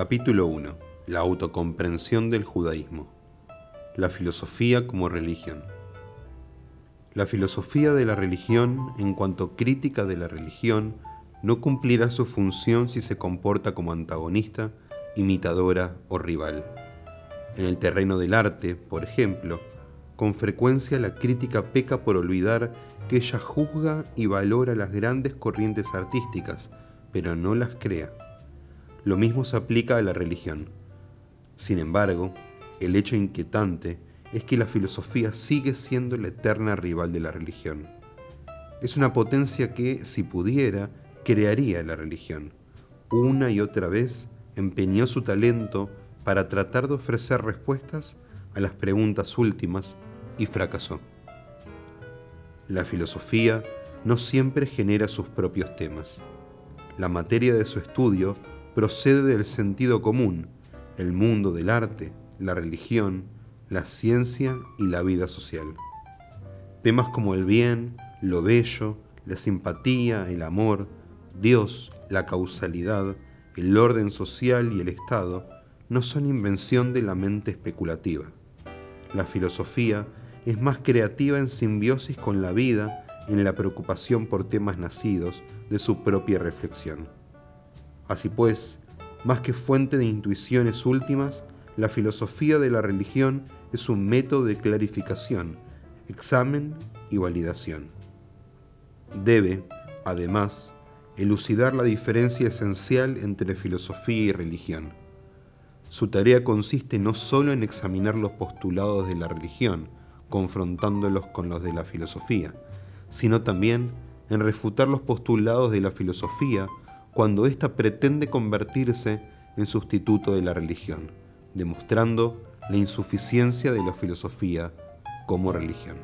Capítulo 1. La autocomprensión del judaísmo. La filosofía como religión. La filosofía de la religión, en cuanto crítica de la religión, no cumplirá su función si se comporta como antagonista, imitadora o rival. En el terreno del arte, por ejemplo, con frecuencia la crítica peca por olvidar que ella juzga y valora las grandes corrientes artísticas, pero no las crea. Lo mismo se aplica a la religión. Sin embargo, el hecho inquietante es que la filosofía sigue siendo la eterna rival de la religión. Es una potencia que, si pudiera, crearía la religión. Una y otra vez empeñó su talento para tratar de ofrecer respuestas a las preguntas últimas y fracasó. La filosofía no siempre genera sus propios temas. La materia de su estudio procede del sentido común, el mundo del arte, la religión, la ciencia y la vida social. Temas como el bien, lo bello, la simpatía, el amor, Dios, la causalidad, el orden social y el Estado no son invención de la mente especulativa. La filosofía es más creativa en simbiosis con la vida, en la preocupación por temas nacidos de su propia reflexión. Así pues, más que fuente de intuiciones últimas, la filosofía de la religión es un método de clarificación, examen y validación. Debe, además, elucidar la diferencia esencial entre filosofía y religión. Su tarea consiste no solo en examinar los postulados de la religión, confrontándolos con los de la filosofía, sino también en refutar los postulados de la filosofía cuando ésta pretende convertirse en sustituto de la religión, demostrando la insuficiencia de la filosofía como religión.